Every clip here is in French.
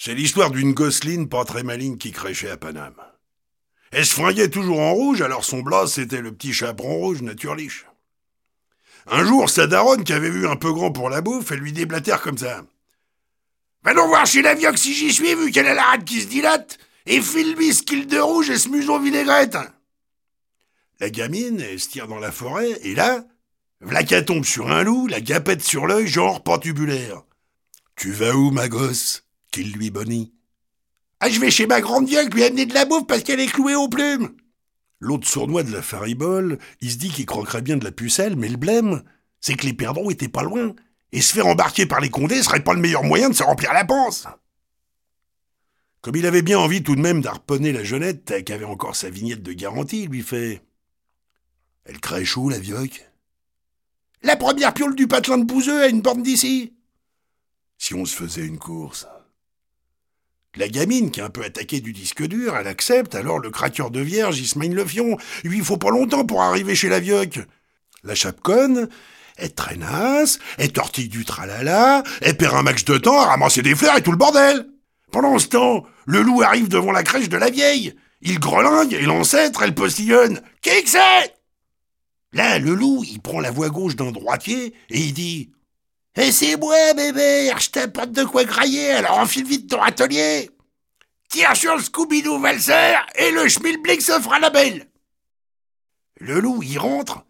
C'est l'histoire d'une gosseline pas très maligne qui crêchait à Paname. Elle se fringuait toujours en rouge, alors son blas, c'était le petit chaperon rouge naturliche. Un jour, sa daronne, qui avait vu un peu grand pour la bouffe, elle lui déblatère comme ça. Va donc voir chez la vioque si j'y suis, vu qu'elle a la rate qui se dilate, et file-lui ce qu'il de rouge et ce museau vinaigrette. La gamine, elle se tire dans la forêt, et là, qu'elle tombe sur un loup, la gapette sur l'œil, genre patubulaire. Tu vas où, ma gosse? Qu'il lui bonnit. Ah, je vais chez ma grande vieille lui amener de la bouffe parce qu'elle est clouée aux plumes. L'autre sournois de la faribole, il se dit qu'il croquerait bien de la pucelle, mais le blême, c'est que les perdants étaient pas loin, et se faire embarquer par les condés serait pas le meilleur moyen de se remplir la panse. Comme il avait bien envie tout de même d'harponner la jeunette, qui avait encore sa vignette de garantie, il lui fait Elle crèche où, la vioque La première piole du patelin de Bouzeux à une borne d'ici. Si on se faisait une course. La gamine, qui est un peu attaquée du disque dur, elle accepte, alors le craqueur de vierge, il se mène le fion. Lui, il faut pas longtemps pour arriver chez la vioque. La chapconne, elle traînasse, elle tortille du tralala, elle perd un max de temps à ramasser des fleurs et tout le bordel. Pendant ce temps, le loup arrive devant la crèche de la vieille. Il grelingue et l'ancêtre, elle postillonne. Qui que c'est? Là, le loup, il prend la voix gauche d'un droitier et il dit et c'est moi, bébé, je t'apporte de quoi grailler, alors enfile vite ton atelier. Tire sur le Scooby-Doo valseur et le schmilblick se fera la belle. Le loup, il rentre,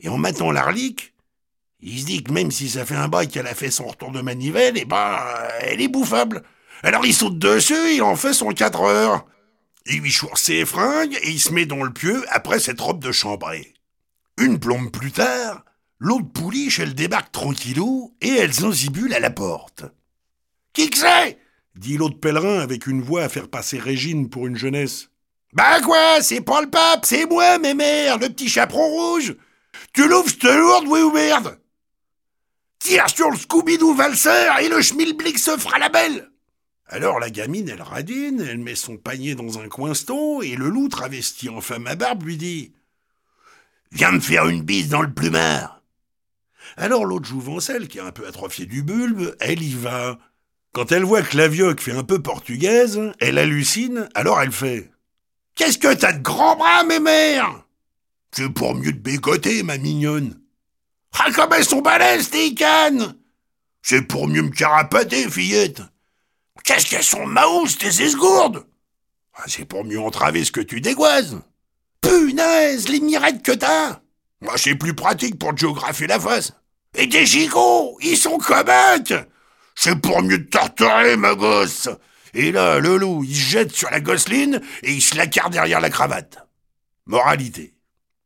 et en matant l'arlique, il se dit que même si ça fait un bail qu'elle a fait son retour de manivelle, eh ben, elle est bouffable. Alors il saute dessus, il en fait son quatre heures. Il lui choure ses fringues et il se met dans le pieu après cette robe de chambrée. Une plombe plus tard, L'autre pouliche, elle débarque tranquillou et elle zanzibule à la porte. Qui que c'est? Dit l'autre pèlerin avec une voix à faire passer Régine pour une jeunesse. Bah quoi, c'est pas le pape, c'est moi, mes mères, le petit chaperon rouge. Tu l'ouvres, te lourde, oui ou merde Tire sur le Scooby-Doo valseur et le schmilblick se fera la belle alors la gamine, elle radine, elle met son panier dans un coinston, et le loup, travesti en femme à barbe, lui dit Viens me faire une bise dans le plumard. Alors l'autre jouvencelle, qui est un peu atrophiée du bulbe, elle y va. Quand elle voit que la vioque fait un peu portugaise, elle hallucine, alors elle fait Qu'est-ce que t'as de grands bras, mes mères C'est pour mieux te bécoter, ma mignonne. Ah, comme elles sont balèzes, tes cannes C'est pour mieux me carapater, fillette. Qu'est-ce qu'elles sont maousses, tes esgourdes ah, C'est pour mieux entraver ce que tu dégoises. Punaise, les mirettes que t'as Moi, c'est plus pratique pour te géographier la face. Et des gigots, ils sont comiques C'est pour mieux te torturer, ma gosse Et là, le loup, il se jette sur la gosseline et il se la carre derrière la cravate. Moralité.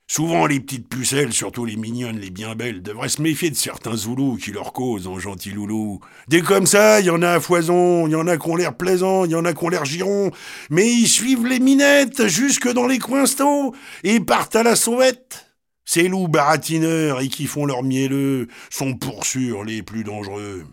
Souvent, les petites pucelles, surtout les mignonnes, les bien belles, devraient se méfier de certains zoulous qui leur causent en gentil loulou. Des comme ça, il y en a à foison, il y en a qui ont l'air plaisants, il y en a qui ont l'air girons, mais ils suivent les minettes jusque dans les coinstons et partent à la sauvette. Ces loups baratineurs et qui font leur mielleux sont pour sûr les plus dangereux.